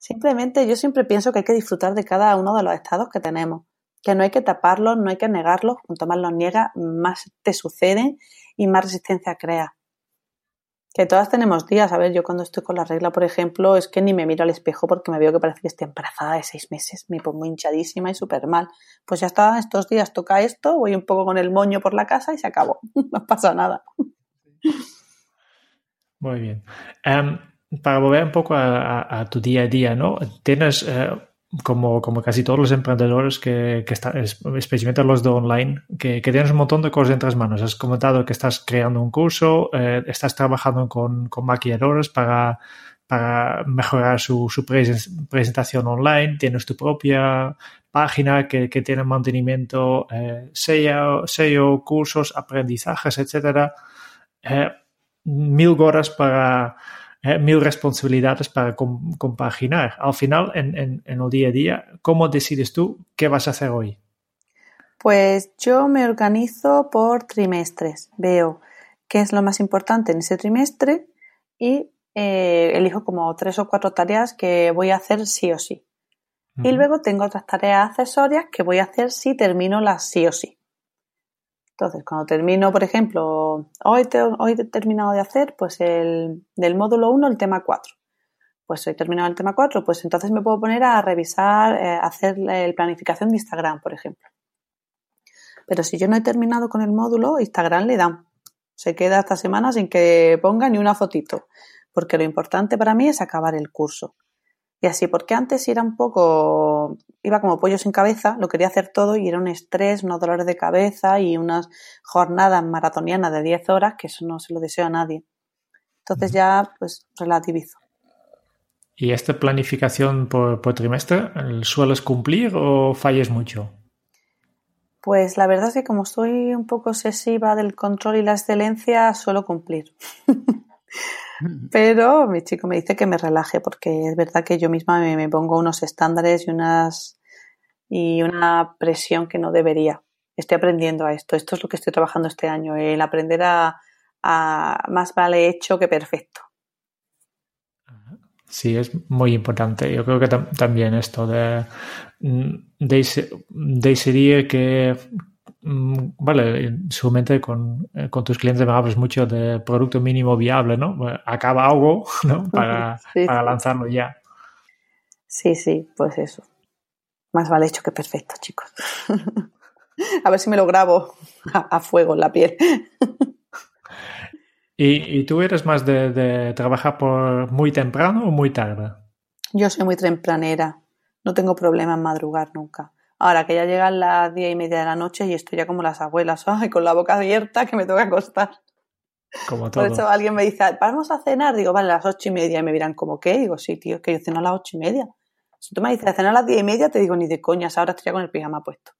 Simplemente yo siempre pienso que hay que disfrutar de cada uno de los estados que tenemos, que no hay que taparlos, no hay que negarlos, cuanto más los niegas, más te suceden y más resistencia creas. Que todas tenemos días. A ver, yo cuando estoy con la regla, por ejemplo, es que ni me miro al espejo porque me veo que parece que estoy embarazada de seis meses. Me pongo hinchadísima y súper mal. Pues ya está, estos días toca esto, voy un poco con el moño por la casa y se acabó. no pasa nada. Muy bien. Em, para volver un poco a, tu día a día, ¿no? Tienes eh, como, casi todos los emprendedores que, que especialmente los de online, que, tienes un montón de cosas entre las manos. Has comentado que estás creando un curso, eh, estás trabajando con, con maquilladores para, para mejorar su, su presentación online, tienes tu propia página que, que tiene mantenimiento, eh, SEO, cursos, aprendizajes, etcétera. Eh, mil horas para eh, mil responsabilidades para compaginar. Al final, en, en, en, el día a día, ¿cómo decides tú qué vas a hacer hoy? Pues yo me organizo por trimestres. Veo qué es lo más importante en ese trimestre y eh, elijo como tres o cuatro tareas que voy a hacer sí o sí. Y luego tengo otras tareas accesorias que voy a hacer si termino las sí o sí. Entonces, cuando termino, por ejemplo, hoy, he terminado de hacer pues el del módulo 1 el tema 4. Pues hoy he terminado el tema 4, pues entonces me puedo poner a revisar, eh, hacer la planificación de Instagram, por ejemplo. Pero si yo no he terminado con el módulo, Instagram le da. Se queda esta semana sin que ponga ni una fotito, porque lo importante para mí es acabar el curso. Y así, porque antes era un poco, iba como pollo sin cabeza, lo quería hacer todo y era un estrés, unos dolores de cabeza y unas jornadas maratonianas de 10 horas, que eso no se lo deseo a nadie. Entonces ya, pues, relativizo. ¿Y esta planificación por, trimestre, sueles cumplir o falles mucho? Pues la verdad es que como soy un poco obsesiva del control y la excelencia, suelo cumplir. Pero mi chico me dice que me relaje porque es verdad que yo misma me, pongo unos estándares y unas y una presión que no debería. Estoy aprendiendo a esto. Esto es lo que estoy trabajando este año, el aprender a, más vale hecho que perfecto. Sí, es muy importante. Yo creo que también esto de, de, de que Mm, vale, seguramente con, eh, con, tus clientes me hablas mucho de producto mínimo viable, ¿no? Acaba algo, ¿no? Para, para lanzarlo ya. Sí, sí, pues eso. Más vale hecho que perfecto, chicos. a ver si me lo grabo a, fuego en la piel. ¿Y, ¿Y, tú eres más de, de trabajar por muy temprano o muy tarde? Yo soy muy tempranera. No tengo problema en madrugar nunca. Ahora que ya llegan las diez y media de la noche y estoy ya como las abuelas, ay, con la boca abierta que me toca acostar. Como todo. Por eso alguien me dice, vamos a cenar. Digo, vale, a las ocho y media. Y me miran, como qué? Digo, sí, tío, es que yo ceno a las ocho y media. Si tú me dices, cenar a las diez y media, te digo, ni de coñas, ahora estoy ya con el pijama puesto.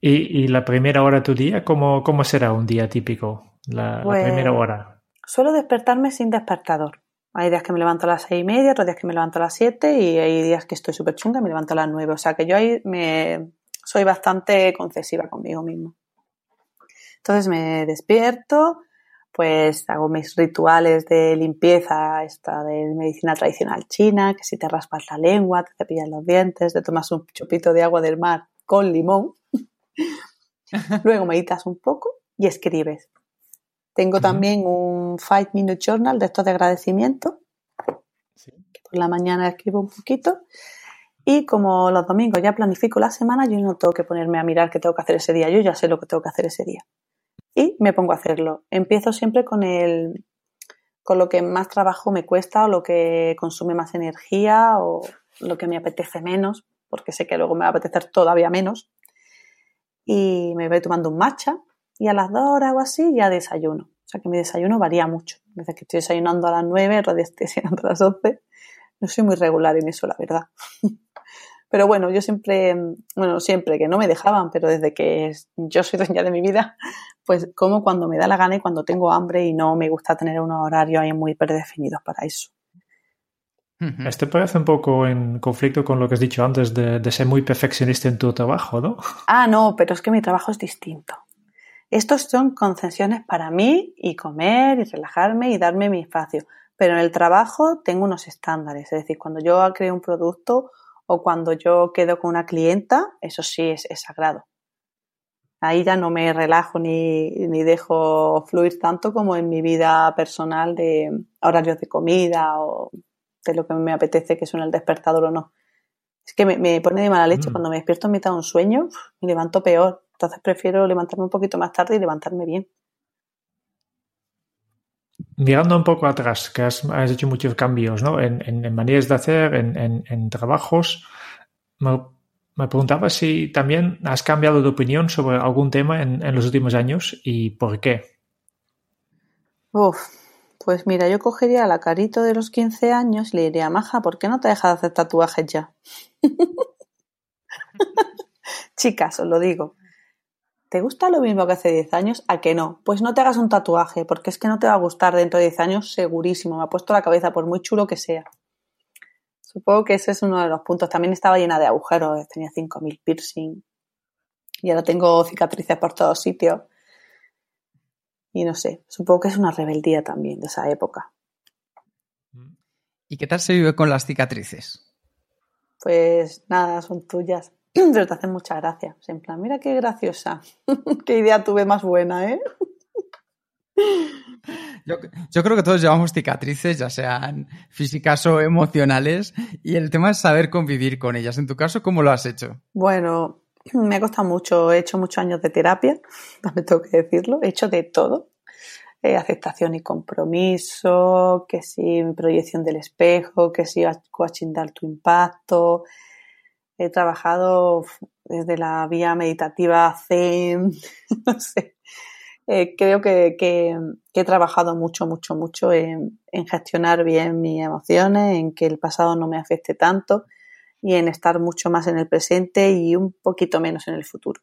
¿Y, la primera hora de tu día? ¿Cómo, cómo será un día típico? La, la primera pues, hora. Suelo despertarme sin despertador. Hay días que me levanto a las seis y media, otros días que me levanto a las siete y hay días que estoy súper chunga y me levanto a las nueve. O sea que yo ahí me soy bastante concesiva conmigo mismo. Entonces me despierto, pues hago mis rituales de limpieza, esta de medicina tradicional china, que si te raspas la lengua, te cepillas los dientes, te tomas un chupito de agua del mar con limón. Luego meditas un poco y escribes. Tengo también un Five Minute Journal de estos de agradecimiento, que por la mañana escribo un poquito. Y como los domingos ya planifico la semana, yo no tengo que ponerme a mirar qué tengo que hacer ese día, yo ya sé lo que tengo que hacer ese día. Y me pongo a hacerlo. Empiezo siempre con el con lo que más trabajo me cuesta o lo que consume más energía o lo que me apetece menos, porque sé que luego me va a apetecer todavía menos. Y me voy tomando un matcha, y a las dos horas o así ya desayuno. O sea que mi desayuno varía mucho. A veces que estoy desayunando a las nueve, otras estoy desayunando a las once. No soy muy regular en eso, la verdad. Pero bueno, yo siempre, bueno, siempre que no me dejaban, pero desde que yo soy dueña de mi vida, pues como cuando me da la gana y cuando tengo hambre y no me gusta tener unos horarios ahí muy predefinidos para eso. Este parece un poco en conflicto con lo que has dicho antes de, de, ser muy perfeccionista en tu trabajo, ¿no? Ah, no, pero es que mi trabajo es distinto. Estos son concesiones para mí y comer y relajarme y darme mi espacio. Pero en el trabajo tengo unos estándares. Es decir, cuando yo creo un producto o cuando yo quedo con una clienta, eso sí es, sagrado. Ahí ya no me relajo ni, ni, dejo fluir tanto como en mi vida personal de horarios de comida o de lo que me apetece que suene el despertador o no. Es que me, pone de mala leche. Mm. Cuando me despierto en mitad de un sueño, me levanto peor. Entonces prefiero levantarme un poquito más tarde y levantarme bien. Mirando un poco atrás, que has, hecho muchos cambios ¿no? en, maneras de hacer, en, trabajos, me, preguntaba si también has cambiado de opinión sobre algún tema en, los últimos años y por qué. Uf, pues mira, yo cogería la carito de los 15 años y le diría, Maja, ¿por qué no te dejas de hacer tatuajes ya? Chicas, os lo digo. ¿Te gusta lo mismo que hace 10 años? ¿A que no? Pues no te hagas un tatuaje, porque es que no te va a gustar dentro de 10 años segurísimo. Me ha puesto la cabeza, por muy chulo que sea. Supongo que ese es uno de los puntos. También estaba llena de agujeros, tenía 5.000 piercing. Y ahora tengo cicatrices por todos sitios. y no sé, supongo que es una rebeldía también de esa época. ¿Y qué tal se vive con las cicatrices? Pues nada, son tuyas, pero te hacen mucha gracia. En plan, mira qué graciosa, qué idea tuve más buena, ¿eh? Yo, yo, creo que todos llevamos cicatrices, ya sean físicas o emocionales, y el tema es saber convivir con ellas. En tu caso, ¿cómo lo has hecho? Bueno, me ha costado mucho, he hecho muchos años de terapia, también tengo que decirlo, he hecho de todo. Eh, aceptación y compromiso, que si proyección del espejo, que si coaching de alto impacto. He trabajado desde la vía meditativa Zen, no sé. Eh, creo que, que, he trabajado mucho, mucho, mucho en, en gestionar bien mis emociones, en que el pasado no me afecte tanto y en estar mucho más en el presente y un poquito menos en el futuro.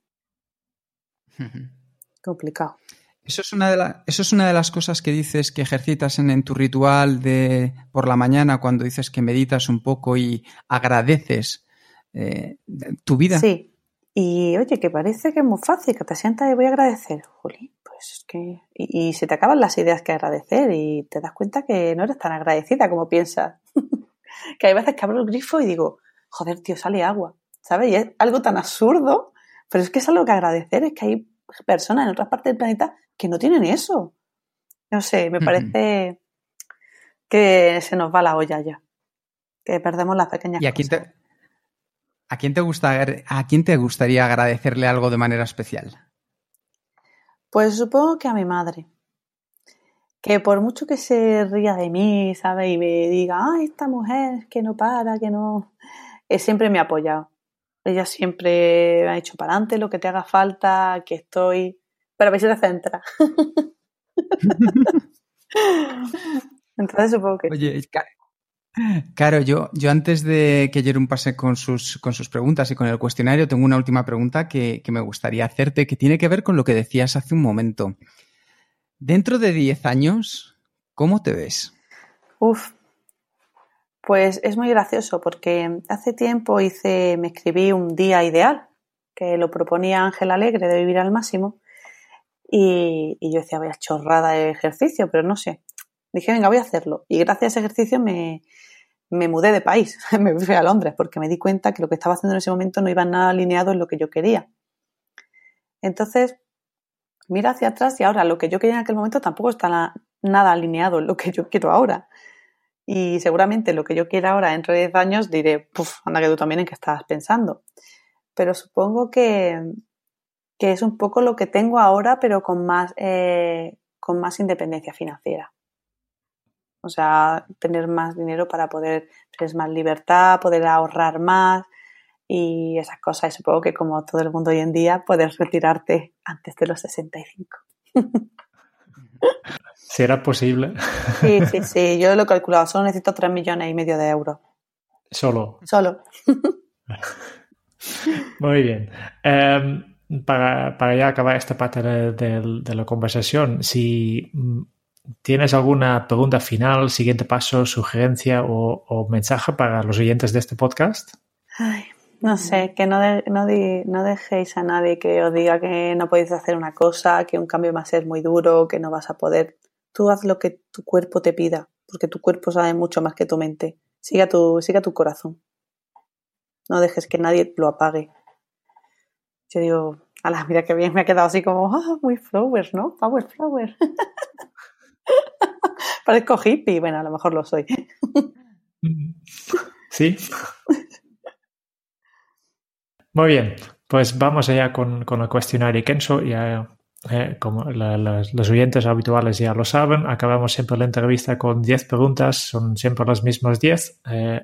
Complicado. Eso es, una de eso es una de las cosas que dices que ejercitas en, tu ritual de por la mañana cuando dices que meditas un poco y agradeces eh, tu vida. Sí. Y oye, que parece que es muy fácil, que te sientas y voy a agradecer. Juli, pues es que. Y, y, se te acaban las ideas que agradecer y te das cuenta que no eres tan agradecida como piensas. que hay veces que abro el grifo y digo, joder, tío, sale agua, ¿sabes? Y es algo tan absurdo, pero es que es algo que agradecer, es que hay personas en otras partes del planeta que no tienen eso. No sé, me parece que se nos va la olla ya, que perdemos las pequeñas ¿Y a quién Te, ¿a quién te gusta, a quién te gustaría agradecerle algo de manera especial? Pues supongo que a mi madre que por mucho que se ría de mí, ¿sabes? Y me diga, ay, esta mujer que no para, que no siempre me ha apoyado. Ella siempre ha hecho para adelante lo que te haga falta, que estoy. Pero a ver si te centra. Entonces supongo que. Oye, Claro, yo, yo antes de que Jerón pase con sus, con sus preguntas y con el cuestionario, tengo una última pregunta que, que me gustaría hacerte, que tiene que ver con lo que decías hace un momento. Dentro de 10 años, ¿cómo te ves? Uf, pues es muy gracioso porque hace tiempo hice, me escribí un día ideal, que lo proponía Ángel Alegre de vivir al máximo, y, yo decía, vaya chorrada de ejercicio, pero no sé. Dije, venga, voy a hacerlo. Y gracias a ese ejercicio me, me mudé de país, me fui a Londres, porque me di cuenta que lo que estaba haciendo en ese momento no iba nada alineado en lo que yo quería. Entonces, mira hacia atrás y ahora lo que yo quería en aquel momento tampoco está nada alineado en lo que yo quiero ahora. Y seguramente lo que yo quiera ahora dentro de 10 años diré, puf, anda que tú también en qué estabas pensando. Pero supongo que, que, es un poco lo que tengo ahora, pero con más, eh, con más independencia financiera. O sea, tener más dinero para poder tener más libertad, poder ahorrar más y esas cosas. Y supongo que como todo el mundo hoy en día, puedes retirarte antes de los 65. Si era posible. Sí, sí, sí, yo lo he calculado, solo necesito 3 millones y medio de euros. Solo. Solo. Muy bien. Em, para, para, ya acabar esta parte de, de, la conversación, si mm, tienes alguna pregunta final, siguiente paso, sugerencia o, mensaje para los oyentes de este podcast. Ay, no sé, que no, no, dejéis a nadie que os diga que no podéis hacer una cosa, que un cambio va a ser muy duro, que no vas a poder. Tú haz lo que tu cuerpo te pida, porque tu cuerpo sabe mucho más que tu mente. Siga tu, siga tu corazón. No dejes que nadie lo apague. Yo digo, la mira que bien me ha quedado así como, ah, muy flowers, ¿no? Power flower. Parezco hippie. Bueno, a lo mejor lo soy. Sí. Muy bien, pues vamos allá con, con el cuestionario Kenso. Ya, eh, como los oyentes habituales ya lo saben, acabamos siempre la entrevista con 10 preguntas, son siempre las mismas 10. Eh,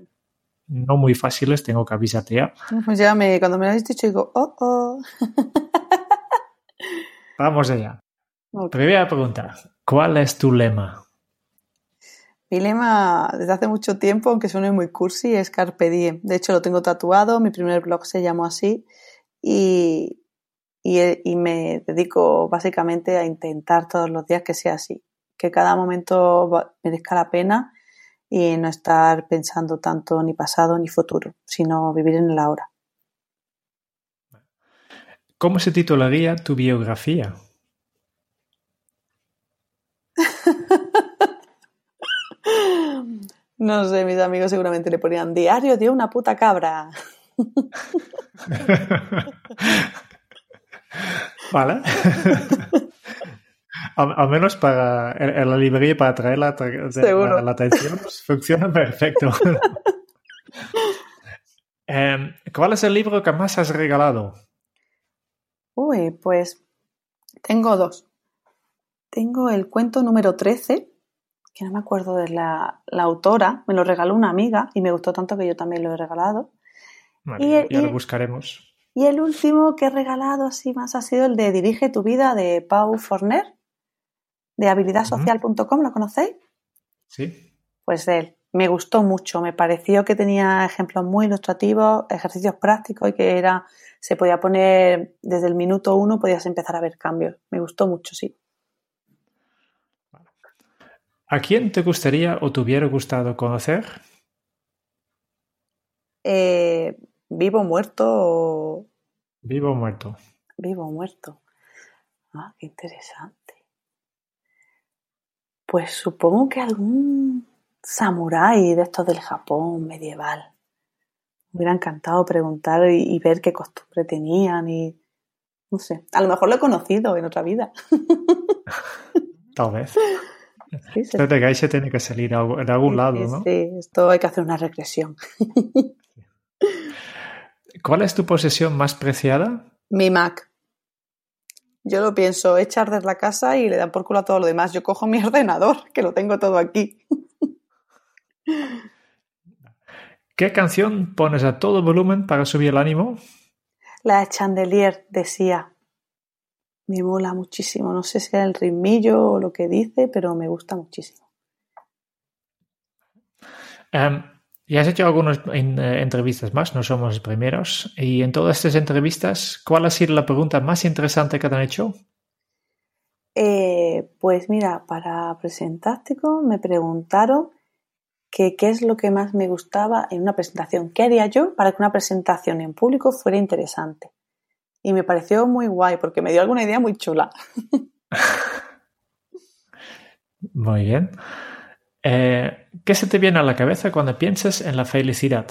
no muy fáciles, tengo que avisarte ya. Pues ya me, cuando me lo has dicho digo, oh, oh. Vamos allá. Primera pregunta, ¿cuál es tu lema? Mi lema desde hace mucho tiempo, aunque suene muy cursi, es Carpe Diem. De hecho, lo tengo tatuado, mi primer blog se llamó así y, y, me dedico básicamente a intentar todos los días que sea así, que cada momento merezca la pena y no estar pensando tanto ni pasado ni futuro, sino vivir en el ahora. ¿Cómo se titularía tu biografía? No sé, mis amigos seguramente le ponían diario de una puta cabra. vale. al, menos para en, la librería para traer la, la, atención pues, funciona perfecto. Em, ¿Cuál es el libro que más has regalado? Uy, pues tengo dos. Tengo el cuento número 13, que no me acuerdo de la, autora, me lo regaló una amiga y me gustó tanto que yo también lo he regalado. y ya lo buscaremos. Y el último que he regalado así más ha sido el de Dirige tu vida de Pau Forner, de habilidadsocial.com, ¿lo conocéis? Sí. Pues él. Me gustó mucho, me pareció que tenía ejemplos muy ilustrativos, ejercicios prácticos y que era, se podía poner desde el minuto uno, podías empezar a ver cambios. Me gustó mucho, sí. ¿A quién te gustaría o te hubiera gustado conocer? Eh, ¿Vivo muerto? Vivo o muerto. Vivo o muerto. Ah, qué interesante. Pues supongo que algún samurái de estos del Japón medieval. Me hubiera encantado preguntar y, ver qué costumbre tenían y no sé. A lo mejor lo he conocido en otra vida. Tal vez. Sí, que ahí se tiene que salir de algún lado, ¿no? Sí, esto hay que hacer una regresión. ¿Cuál es tu posesión más preciada? Mi Mac. Yo lo pienso, echar de la casa y le dan por culo a todo lo demás. Yo cojo mi ordenador, que lo tengo todo aquí. ¿Qué canción pones a todo volumen para subir el ánimo? La de Chandelier decía me mola muchísimo. No sé si el ritmillo o lo que dice, pero me gusta muchísimo. Um, y has hecho algunas eh, entrevistas más, no somos los primeros. Y en todas estas entrevistas, ¿cuál ha sido la pregunta más interesante que te han hecho? Eh, pues mira, para Presentástico me preguntaron qué es lo que más me gustaba en una presentación. ¿Qué haría yo para que una presentación en público fuera interesante? Y me pareció muy guay porque me dio alguna idea muy chula. Muy bien. Eh, ¿Qué se te viene a la cabeza cuando piensas en la felicidad?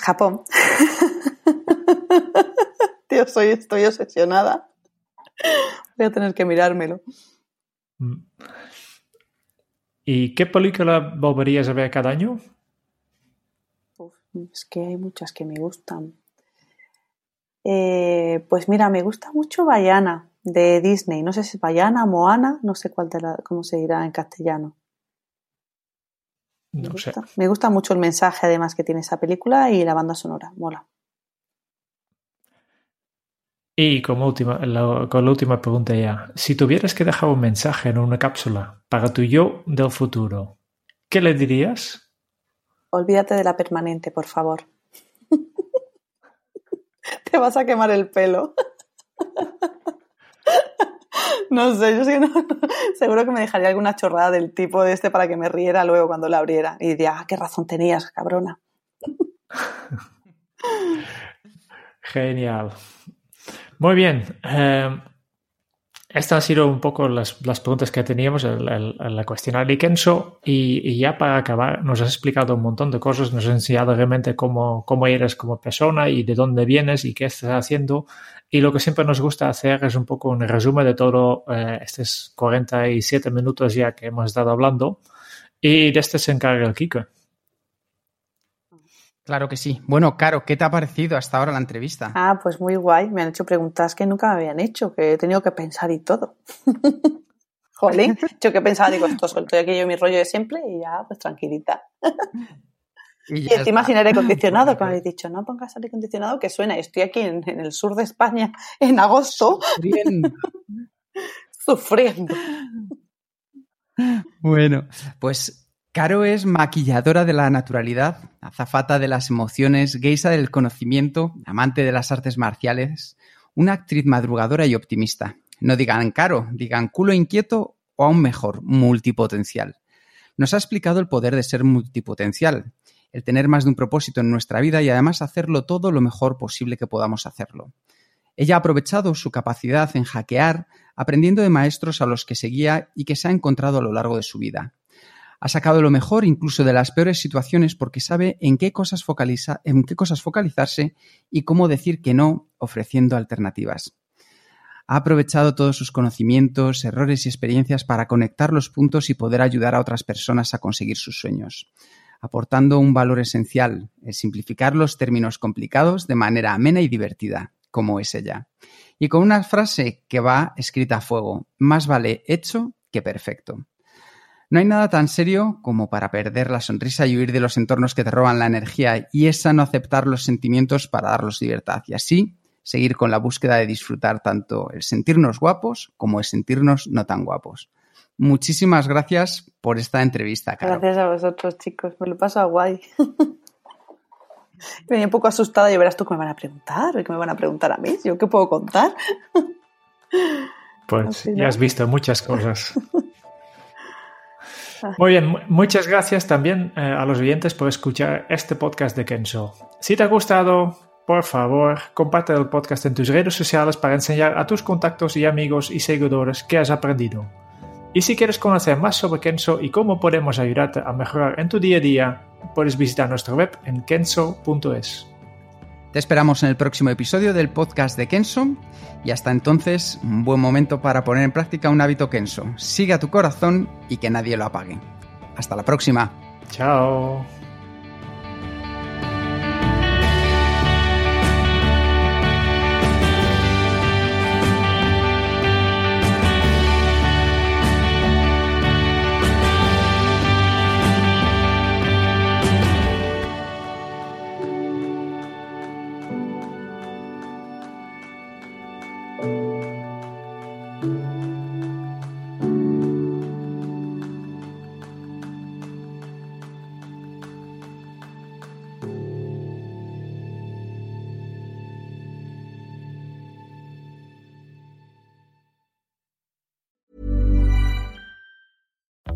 Japón. Tío, soy, estoy obsesionada. Voy a tener que mirármelo. Mm. ¿Y qué película volverías a ver cada año? Es que hay muchas que me gustan. Eh, pues mira, me gusta mucho Bayana de Disney. No sé si es Bayana, Moana, no sé cuál cómo se dirá en castellano. Me, gusta. me gusta mucho el mensaje además que tiene esa película y la banda sonora, mola. Y como última, con la última pregunta ya, si tuvieras que dejar un mensaje en una cápsula para tu yo del futuro, ¿qué le dirías? Olvídate de la permanente, por favor. Te vas a quemar el pelo. No sé, yo seguro que me dejaría alguna chorrada del tipo de este para que me riera luego cuando la abriera y diría, ah, qué razón tenías, cabrona. Genial. Muy bien. Eh, estas han sido un poco las, preguntas que teníamos en, la cuestionario Kenso. Y, ya para acabar nos has explicado un montón de cosas, nos has enseñado realmente cómo, cómo eres como persona y de dónde vienes y qué estás haciendo. Y lo que siempre nos gusta hacer es un poco un resumen de todo eh, estos 47 minutos ya que hemos estado hablando. Y de este se encarga el Kiko. Claro que sí. Bueno, Caro, ¿qué te ha parecido hasta ahora la entrevista? Ah, pues muy guay. Me han hecho preguntas que nunca me habían hecho, que he tenido que pensar y todo. Jolín, yo que pensaba, digo, esto suelto aquí yo mi rollo de siempre y ya, pues tranquilita. Y, encima sin aire acondicionado, que me habéis dicho, no pongas aire acondicionado que suena. Estoy aquí en, en el sur de España en agosto. Sufriendo. Sufriendo. Bueno, pues Caro es maquilladora de la naturalidad, azafata de las emociones, geisa del conocimiento, amante de las artes marciales, una actriz madrugadora y optimista. No digan Caro, digan culo inquieto o aún mejor, multipotencial. Nos ha explicado el poder de ser multipotencial, el tener más de un propósito en nuestra vida y además hacerlo todo lo mejor posible que podamos hacerlo. Ella ha aprovechado su capacidad en hackear, aprendiendo de maestros a los que seguía y que se ha encontrado a lo largo de su vida Ha sacado lo mejor incluso de las peores situaciones porque sabe en qué cosas, focaliza, en qué cosas focalizarse y cómo decir que no ofreciendo alternativas. Ha aprovechado todos sus conocimientos, errores y experiencias para conectar los puntos y poder ayudar a otras personas a conseguir sus sueños, aportando un valor esencial, el simplificar los términos complicados de manera amena y divertida, como es ella. Y con una frase que va escrita a fuego, más vale hecho que perfecto. No hay nada tan serio como para perder la sonrisa y huir de los entornos que te roban la energía y esa no aceptar los sentimientos para darlos libertad y así seguir con la búsqueda de disfrutar tanto el sentirnos guapos como el sentirnos no tan guapos. Muchísimas gracias por esta entrevista, Caro. Gracias a vosotros, chicos. Me lo paso a guay. Venía un poco asustada y verás tú que me van a preguntar, que me van a preguntar a mí. ¿Yo qué puedo contar? Pues ya has visto muchas cosas. Muy bien, muchas gracias también eh, a los oyentes por escuchar este podcast de Kenzo. Si te ha gustado, por favor, comparte el podcast en tus redes sociales para enseñar a tus contactos y amigos y seguidores que has aprendido. Y si quieres conocer más sobre Kenso y cómo podemos ayudarte a mejorar en tu día a día, puedes visitar nuestra web en kenso.es. Te esperamos en el próximo episodio del podcast de Kenso y hasta entonces, un buen momento para poner en práctica un hábito Kenso. Siga tu corazón y que nadie lo apague. Hasta la próxima. Chao.